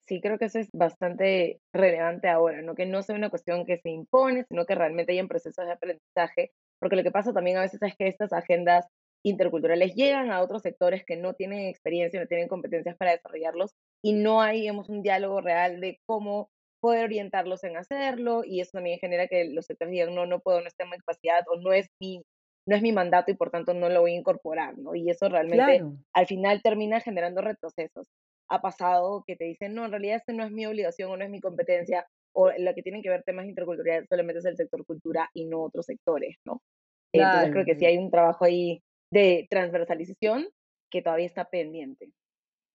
[SPEAKER 1] Sí, creo que eso es bastante relevante ahora, ¿no? Que no sea una cuestión que se impone, sino que realmente hayan procesos de aprendizaje, porque lo que pasa también a veces es que estas agendas interculturales llegan a otros sectores que no tienen experiencia, no tienen competencias para desarrollarlos y no hay, digamos, un diálogo real de cómo poder orientarlos en hacerlo y eso también genera que los sectores digan, no, no puedo, no tengo capacidad o no es mi no es mi mandato y por tanto no lo voy a incorporar, ¿no? Y eso realmente al final termina generando retrocesos. Ha pasado que te dicen, no, en realidad este no es mi obligación o no es mi competencia, o lo que tienen que ver temas interculturales solamente es el sector cultura y no otros sectores, ¿no? Entonces creo que sí hay un trabajo ahí de transversalización que todavía está pendiente.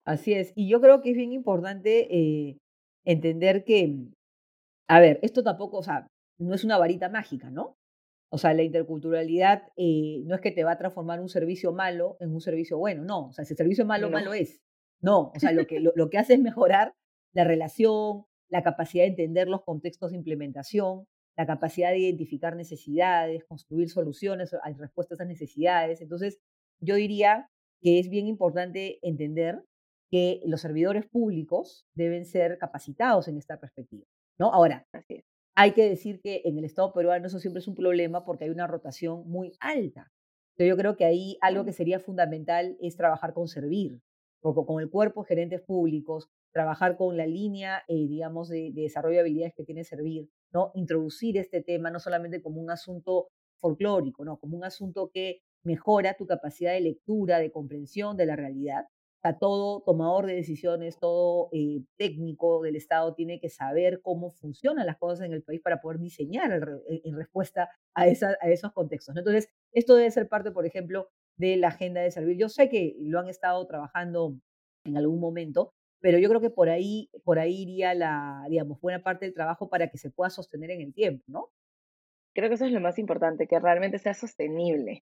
[SPEAKER 2] Así es, y yo creo que es bien importante eh, entender que, a ver, esto tampoco, o sea, no es una varita mágica, ¿no? O sea, la interculturalidad eh, no es que te va a transformar un servicio malo en un servicio bueno, no. O sea, si el servicio malo, malo es. No, o sea, lo que, lo, que hace es mejorar la relación, la capacidad de entender los contextos de implementación, la capacidad de identificar necesidades, construir soluciones a respuesta a esas necesidades. Entonces, yo diría que es bien importante entender que los servidores públicos deben ser capacitados en esta perspectiva. ¿no? Ahora, hay que decir que en el Estado peruano eso siempre es un problema porque hay una rotación muy alta. Entonces yo creo que ahí algo que sería fundamental es trabajar con servir, con el cuerpo de gerentes públicos, trabajar con la línea, eh, digamos, de, de, desarrollo de habilidades que tiene servir, ¿no? Introducir este tema no solamente como un asunto folclórico, ¿no? Como un asunto que mejora tu capacidad de lectura, de comprensión de la realidad, todo tomador de decisiones, todo eh, técnico del Estado tiene que saber cómo funcionan las cosas en el país para poder diseñar en respuesta a, esa, a esos contextos. Entonces, esto debe ser parte, por ejemplo, de la agenda de servir. Yo sé que lo han estado trabajando en algún momento, pero yo creo que por ahí, por ahí iría la, digamos, buena parte del trabajo para que se pueda sostener en el tiempo, ¿no?
[SPEAKER 1] Creo que eso es lo más importante, que realmente sea sostenible.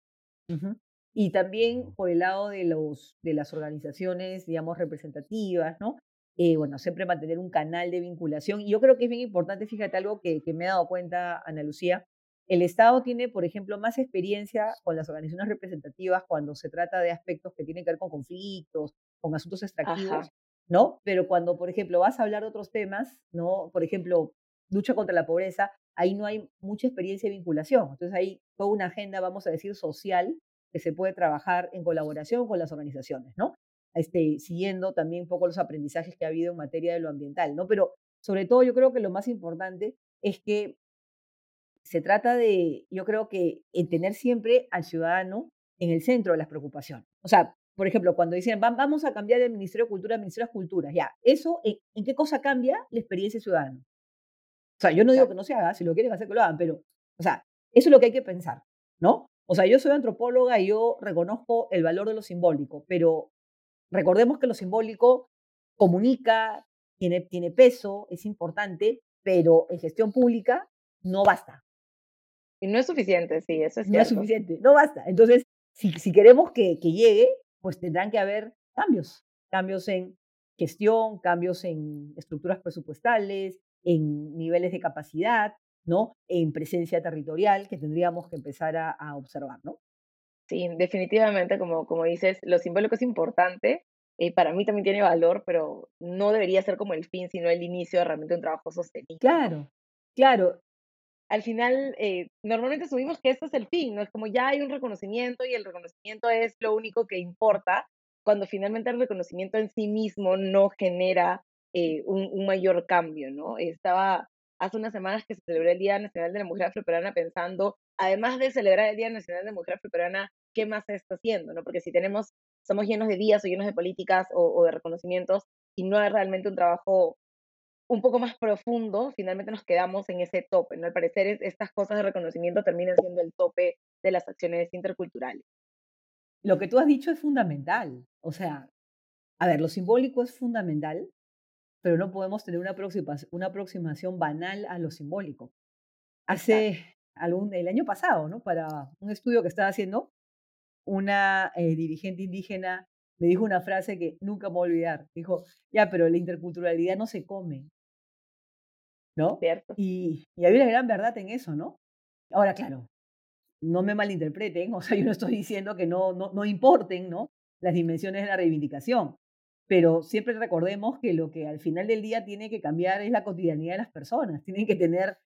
[SPEAKER 2] Y también por el lado de, los, de las organizaciones, digamos, representativas, ¿no? Eh, bueno, siempre mantener un canal de vinculación. Y yo creo que es bien importante, fíjate algo que, que me he dado cuenta, Ana Lucía, el Estado tiene, por ejemplo, más experiencia con las organizaciones representativas cuando se trata de aspectos que tienen que ver con conflictos, con asuntos extractivos, ¿no? Pero cuando, por ejemplo, vas a hablar de otros temas, ¿no? Por ejemplo, lucha contra la pobreza, ahí no hay mucha experiencia de vinculación. Entonces hay toda una agenda, vamos a decir, social que se puede trabajar en colaboración con las organizaciones, ¿no? Este, siguiendo también un poco los aprendizajes que ha habido en materia de lo ambiental, ¿no? Pero sobre todo yo creo que lo más importante es que se trata de, yo creo que tener siempre al ciudadano en el centro de las preocupaciones. O sea, por ejemplo, cuando dicen, vamos a cambiar el Ministerio de Cultura al Ministerio de Culturas, ya, ¿eso en, qué cosa cambia la experiencia ciudadana? O sea, yo no digo que no se haga, si lo quieren hacer que lo hagan, pero, o sea, eso es lo que hay que pensar, ¿no? O sea, yo soy antropóloga y yo reconozco el valor de lo simbólico, pero recordemos que lo simbólico comunica, tiene, tiene peso, es importante, pero en gestión pública no basta.
[SPEAKER 1] Y no es suficiente, sí, eso es
[SPEAKER 2] No es suficiente, no basta. Entonces, si, si queremos que, que llegue, pues tendrán que haber cambios, cambios en gestión, cambios en estructuras presupuestales, en niveles de capacidad, ¿no? En presencia territorial que tendríamos que empezar a, a observar, ¿no?
[SPEAKER 1] Sí, definitivamente, como, como dices, lo simbólico es importante. y para mí también tiene valor, pero no debería ser como el fin, sino el inicio de realmente un trabajo sostenible.
[SPEAKER 2] Claro, claro,
[SPEAKER 1] Al final, eh, normalmente asumimos que esto es el fin, ¿no? Es como ya hay un reconocimiento y el reconocimiento es lo único que importa, cuando finalmente el reconocimiento en sí mismo no genera eh, un, un mayor cambio, ¿no? Estaba hace unas semanas que se celebró el Día Nacional de la Mujer Afroperuana pensando, además de celebrar el Día Nacional de la Mujer Afroperuana, ¿qué más se está haciendo? ¿no? Porque si tenemos, somos llenos de días o llenos de políticas o, o de reconocimientos y no hay realmente un trabajo un poco más profundo, finalmente nos quedamos en ese tope, ¿no? Al parecer es- estas cosas de reconocimiento terminan siendo el tope de las acciones interculturales.
[SPEAKER 2] lo que tú has dicho es fundamental. O sea, a ver, lo simbólico es fundamental, pero no podemos tener una aproximación, una aproximación banal a lo simbólico.
[SPEAKER 1] Exacto,
[SPEAKER 2] Hace algún, el año pasado, ¿no? Para un estudio que estaba haciendo, una eh, dirigente indígena me dijo una frase que nunca me voy a olvidar. Dijo, ya, pero la interculturalidad no se come, ¿no?
[SPEAKER 1] ¿cierto?
[SPEAKER 2] Y, y hay una gran verdad en eso, ¿no? Ahora, claro, no me malinterpreten, o sea, yo no estoy diciendo que no, no, no importen, ¿no? Las dimensiones de la reivindicación, pero siempre recordemos que lo que al final del día tiene que cambiar es la cotidianidad de las personas, tienen que tener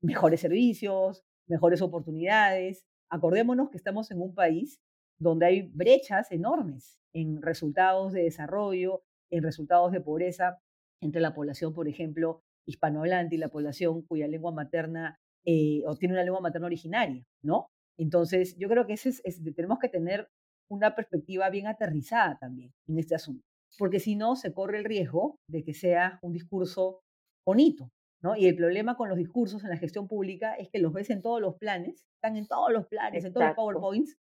[SPEAKER 2] mejores servicios, mejores oportunidades. Acordémonos que estamos en un país donde hay brechas enormes en resultados de desarrollo, en resultados de pobreza entre la población, por ejemplo, hispanohablante y la población cuya lengua materna eh, o tiene una lengua materna originaria, ¿no? Entonces, yo creo que ese es, es- tenemos que tener una perspectiva bien aterrizada también en este asunto, porque si no, se corre el riesgo de que sea un discurso bonito, ¿no? Y el problema con los discursos en la gestión pública es que los ves en todos los planes, están en todos los planes, en todos los. PowerPoints,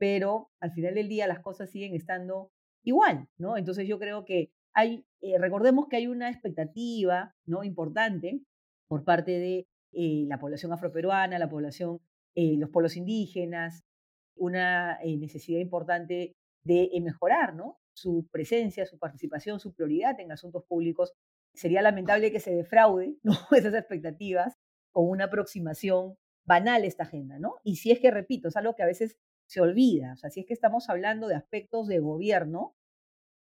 [SPEAKER 2] pero al final del día las cosas siguen estando igual, ¿no? Entonces yo creo que hay, eh, recordemos que hay una expectativa, ¿no? Importante por parte de eh, la población afroperuana, la población, eh, los pueblos indígenas, una eh, necesidad importante de eh, mejorar, ¿no? Su presencia, su participación, su prioridad en asuntos públicos. Sería lamentable que se defraude, ¿no? Esas expectativas con una aproximación banal esta agenda, ¿no? Y si es que, repito, es algo que a veces se olvida, o sea, si es que estamos hablando de aspectos de gobierno,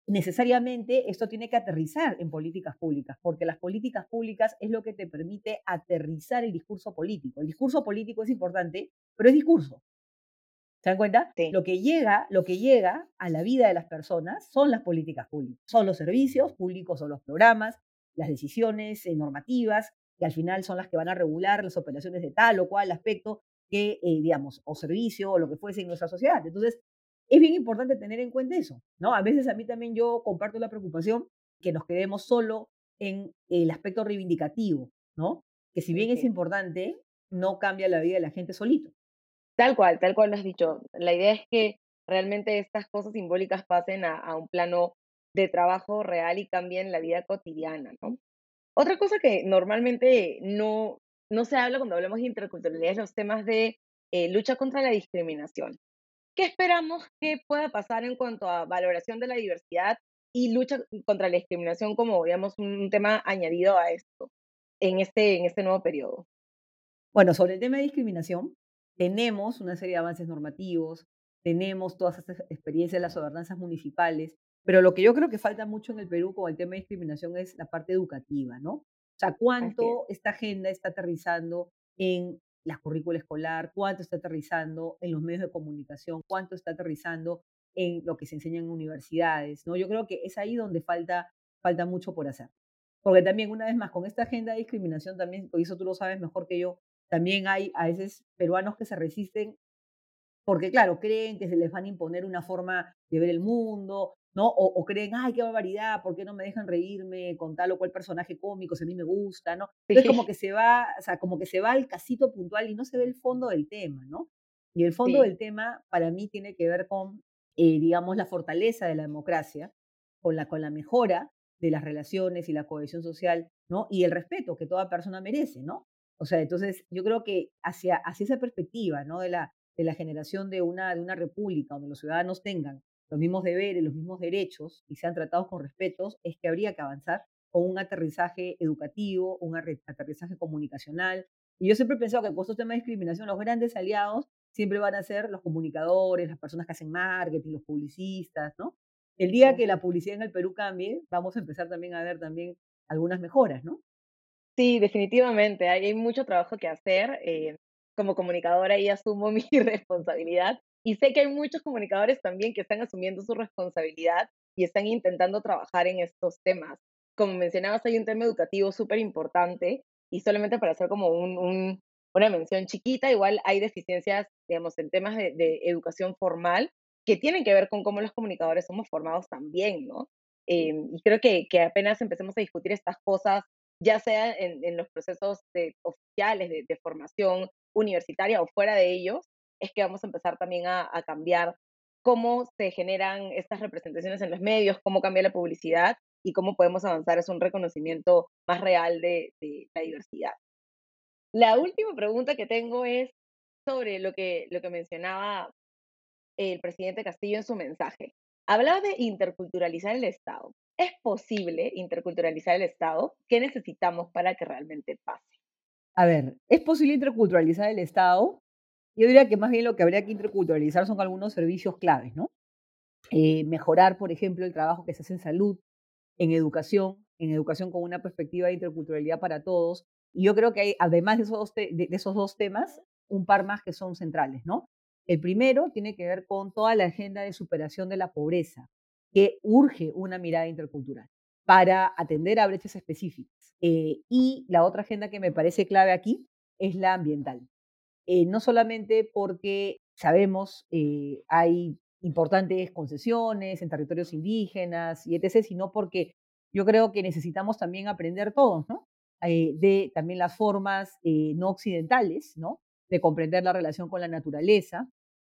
[SPEAKER 2] necesariamente esto tiene que aterrizar en políticas públicas, porque las políticas públicas es lo que te permite aterrizar el discurso político. El discurso político es importante, pero es discurso. ¿Se dan cuenta?
[SPEAKER 1] Sí,
[SPEAKER 2] Lo que llega, lo que llega a la vida de las personas son las políticas públicas, son los servicios públicos, son los programas, las decisiones eh, normativas, que al final son las que van a regular las operaciones de tal o cual aspecto que, eh, digamos, o servicio o lo que fuese en nuestra sociedad. Entonces, es bien importante tener en cuenta eso, ¿no? A veces a mí también yo comparto la preocupación que nos quedemos solo en el aspecto reivindicativo, ¿no? Que si bien es importante, no cambia la vida de la gente solito.
[SPEAKER 1] Tal cual, tal cual lo has dicho. La idea es que realmente estas cosas simbólicas pasen a, a un plano de trabajo real y cambien la vida cotidiana, ¿no? Otra cosa que normalmente no, no se habla cuando hablamos de interculturalidad los temas de eh, lucha contra la discriminación. ¿Qué esperamos que pueda pasar en cuanto a valoración de la diversidad y lucha contra la discriminación como, digamos, un tema añadido a esto en este, en este nuevo periodo?
[SPEAKER 2] Bueno, sobre el tema de discriminación, tenemos una serie de avances normativos, tenemos todas estas experiencias de las gobernanzas municipales, pero lo que yo creo que falta mucho en el Perú con el tema de discriminación es la parte educativa, ¿no? O sea,
[SPEAKER 1] Así es,
[SPEAKER 2] cuánto esta agenda está aterrizando en la currícula escolar, cuánto está aterrizando en los medios de comunicación, cuánto está aterrizando en lo que se enseña en universidades, ¿no? Yo creo que es ahí donde falta, falta mucho por hacer. Porque también, una vez más, con esta agenda de discriminación también, y eso tú lo sabes mejor que yo, también hay a veces peruanos que se resisten porque, claro, creen que se les van a imponer una forma de ver el mundo, ¿no? O, o creen, ay, qué barbaridad, ¿por qué no me dejan reírme con tal o cual personaje cómico si a mí me gusta, ¿no? Entonces, como que se va, o sea, como que se va al casito puntual y no se ve el fondo del tema, ¿no? Y el fondo
[SPEAKER 1] sí,
[SPEAKER 2] del tema para mí tiene que ver con, eh, digamos, la fortaleza de la democracia, con la, con la mejora de las relaciones y la cohesión social, ¿no? Y el respeto que toda persona merece, ¿no? O sea, entonces yo creo que hacia, hacia esa perspectiva, ¿no? De la, de la generación de una, de una república donde los ciudadanos tengan los mismos deberes, los mismos derechos y sean tratados con respetos, es que habría que avanzar con un aterrizaje educativo, un aterrizaje comunicacional, Y yo siempre he pensado que con estos temas de discriminación, los grandes aliados siempre van a ser los comunicadores, las personas que hacen marketing, los publicistas, ¿no? El día que la publicidad en el Perú cambie, vamos a empezar también a ver también algunas mejoras, ¿no?
[SPEAKER 1] Sí, definitivamente. Hay, mucho trabajo que hacer. Eh, como comunicadora y asumo mi responsabilidad. Y sé que hay muchos comunicadores también que están asumiendo su responsabilidad y están intentando trabajar en estos temas. Como mencionabas, hay un tema educativo súper importante y solamente para hacer como un, una mención chiquita, igual hay deficiencias, digamos, en temas de, de, educación formal que tienen que ver con cómo los comunicadores somos formados también, ¿no? Eh, y creo que, que, apenas empecemos a discutir estas cosas, ya sea en, en los procesos de, oficiales de, de, formación universitaria o fuera de ellos, es que vamos a empezar también a, a cambiar cómo se generan estas representaciones en los medios, cómo cambia la publicidad y cómo podemos avanzar es un reconocimiento más real de, de, la diversidad. La última pregunta que tengo es sobre lo que, lo que mencionaba el presidente Castillo en su mensaje. Hablaba de interculturalizar el Estado. ¿Es posible interculturalizar el Estado? ¿Qué necesitamos para que realmente pase?
[SPEAKER 2] A ver, ¿es posible interculturalizar el Estado? Yo diría que más bien lo que habría que interculturalizar son algunos servicios claves, ¿no? Eh, mejorar, por ejemplo, el trabajo que se hace en salud, en educación, en educación con una perspectiva de interculturalidad para todos. Y yo creo que hay, además de esos, dos de esos dos temas, un par más que son centrales, ¿no? El primero tiene que ver con toda la agenda de superación de la pobreza, que urge una mirada intercultural para atender a brechas específicas. Eh, y la otra agenda que me parece clave aquí es la ambiental. Eh, no solamente porque sabemos eh, hay importantes concesiones en territorios indígenas y etc., sino porque yo creo que necesitamos también aprender todos, ¿no? de también las formas no occidentales, ¿no? De comprender la relación con la naturaleza,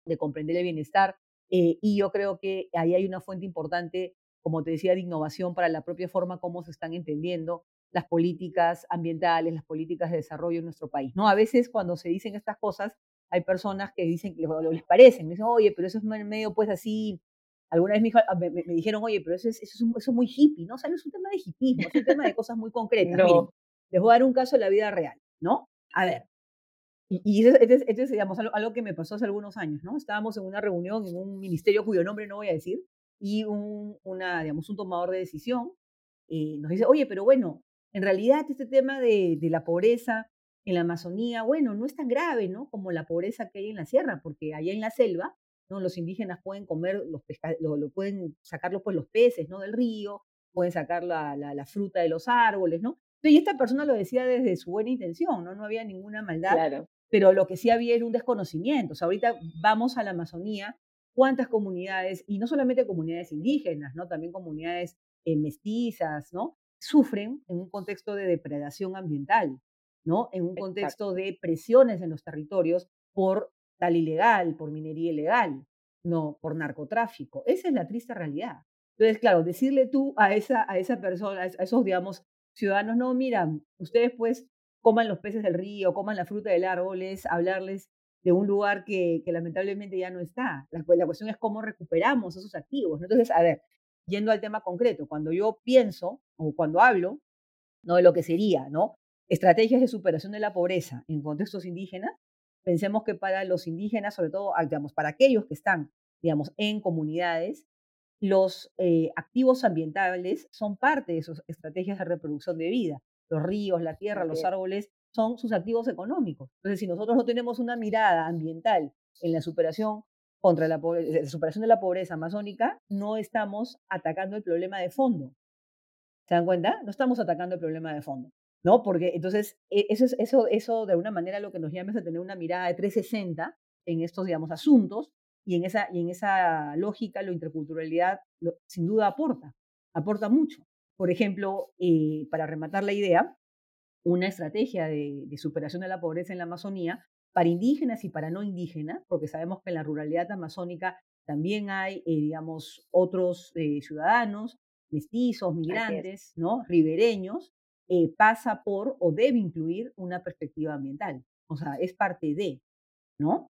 [SPEAKER 2] de comprender el bienestar. Eh, y yo creo que ahí hay una fuente importante, como te decía, de innovación para la propia forma como se están entendiendo las políticas ambientales, las políticas de desarrollo en nuestro país. ¿no? A veces cuando se dicen estas cosas, hay personas que dicen que les parecen, me dicen, oye, pero eso es medio pues así. Alguna vez ah, me, me, dijeron, oye, pero eso es, eso, es, muy hippie, ¿no? O sea, no es un tema de hippismo, es un tema de cosas muy concretas. No. les voy a dar un caso de la vida real, ¿no? A ver, y, este, es, digamos, algo, que me pasó hace algunos años, ¿no? Estábamos en una reunión en un ministerio cuyo nombre no voy a decir, y un, una, digamos, un tomador de decisión eh, nos dice, oye, pero bueno, en realidad este tema de, de, la pobreza en la Amazonía, bueno, no es tan grave, ¿no? Como la pobreza que hay en la sierra, porque allá en la selva, ¿no? Los indígenas pueden comer, los lo, lo, pueden sacar pues, los peces, ¿no? Del río, pueden sacar la, la, la fruta de los árboles, ¿no? Y esta persona lo decía desde su buena intención, ¿no? No había ninguna maldad. Claro pero lo que sí había era un desconocimiento. O sea, ahorita vamos a la Amazonía, cuántas comunidades, y no solamente comunidades indígenas, ¿no? También comunidades eh, mestizas, ¿no? Sufren en un contexto de depredación ambiental, ¿no? En un contexto de presiones en los territorios por tal ilegal, por minería ilegal, no, por narcotráfico. Esa es la triste realidad. Entonces, claro, decirle tú a esa, a esa persona, a esos, digamos, ciudadanos, no, mira, ustedes pues coman los peces del río, coman la fruta del árbol, es hablarles de un lugar que, lamentablemente ya no está. La, la, cuestión es cómo recuperamos esos activos. Entonces, a ver, yendo al tema concreto, cuando yo pienso o cuando hablo ¿no? de lo que sería ¿no? estrategias de superación de la pobreza en contextos indígenas, pensemos que para los indígenas, sobre todo, ah, digamos, para aquellos que están, digamos, en comunidades, los eh, activos ambientales son parte de sus estrategias de reproducción de vida los ríos, la tierra, los árboles, son sus activos económicos. Entonces, si nosotros no tenemos una mirada ambiental en la superación contra la, la superación de la pobreza amazónica, no estamos atacando el problema de fondo. ¿Se dan cuenta? No estamos atacando el problema de fondo. ¿No? Porque entonces e, eso, es, eso, eso de alguna manera lo que nos llama es a tener una mirada de 360 en estos, digamos, asuntos y en esa, y en esa lógica la interculturalidad sin duda aporta, aporta mucho. Por ejemplo, eh, para rematar la idea, una estrategia de, superación de la pobreza en la Amazonía para indígenas y para no indígenas, porque sabemos que en la ruralidad amazónica también hay, eh, digamos, otros eh, ciudadanos, mestizos, migrantes, ¿no? Ribereños, pasa por o debe incluir una perspectiva ambiental. O sea, es parte de, ¿no?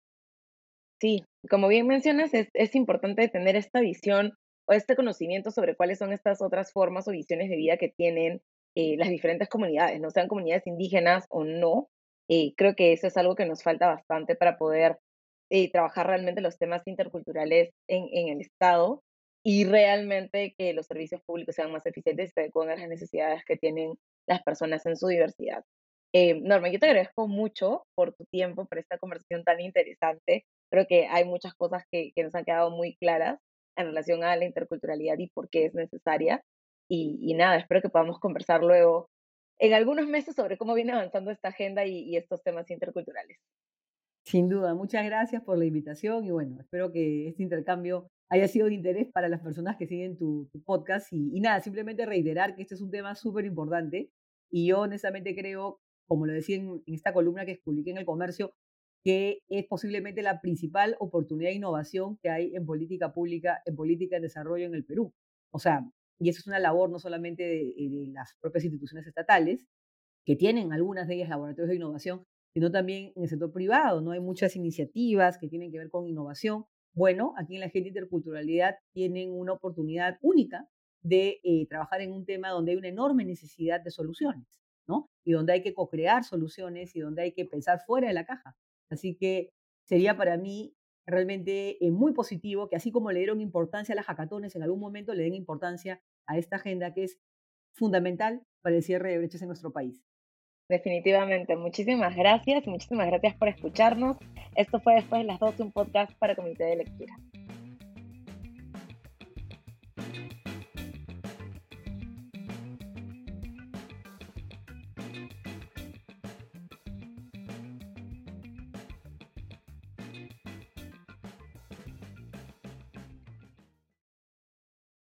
[SPEAKER 1] Sí, como bien mencionas, es, es importante tener esta visión o este conocimiento sobre cuáles son estas otras formas o visiones de vida que tienen eh, las diferentes comunidades, no sean comunidades indígenas o no, Creo que eso es algo que nos falta bastante para poder eh, trabajar realmente los temas interculturales en, en, el Estado y realmente que los servicios públicos sean más eficientes y se adecuen a las necesidades que tienen las personas en su diversidad. Eh, Norma, yo te agradezco mucho por tu tiempo, por esta conversación tan interesante. Creo que hay muchas cosas que, que nos han quedado muy claras en relación a la interculturalidad y por qué es necesaria. Y, y, nada, espero que podamos conversar luego en algunos meses sobre cómo viene avanzando esta agenda y, estos temas interculturales.
[SPEAKER 2] Sin duda, muchas gracias por la invitación y bueno, espero que este intercambio haya sido de interés para las personas que siguen tu, podcast y, y, nada, simplemente reiterar que este es un tema súper importante y yo honestamente creo, como lo decía en, en esta columna que publiqué en el comercio, que es posiblemente la principal oportunidad de innovación que hay en política pública, en política de desarrollo en el Perú. O sea, y eso es una labor no solamente de, eh, de, las propias instituciones estatales, que tienen algunas de ellas laboratorios de innovación, sino también en el sector privado, ¿no? Hay muchas iniciativas que tienen que ver con innovación. Bueno, aquí en la Agenda Interculturalidad tienen una oportunidad única de eh, trabajar en un tema donde hay una enorme necesidad de soluciones, ¿no? Y donde hay que co-crear soluciones y donde hay que pensar fuera de la caja. Así que sería para mí realmente eh, muy positivo que así como le dieron importancia a las hackatones, en algún momento le den importancia a esta agenda que es fundamental para el cierre de brechas en nuestro país.
[SPEAKER 1] Definitivamente, muchísimas gracias, muchísimas gracias por escucharnos. Esto fue después de las 12, un podcast para Comité de Lectura.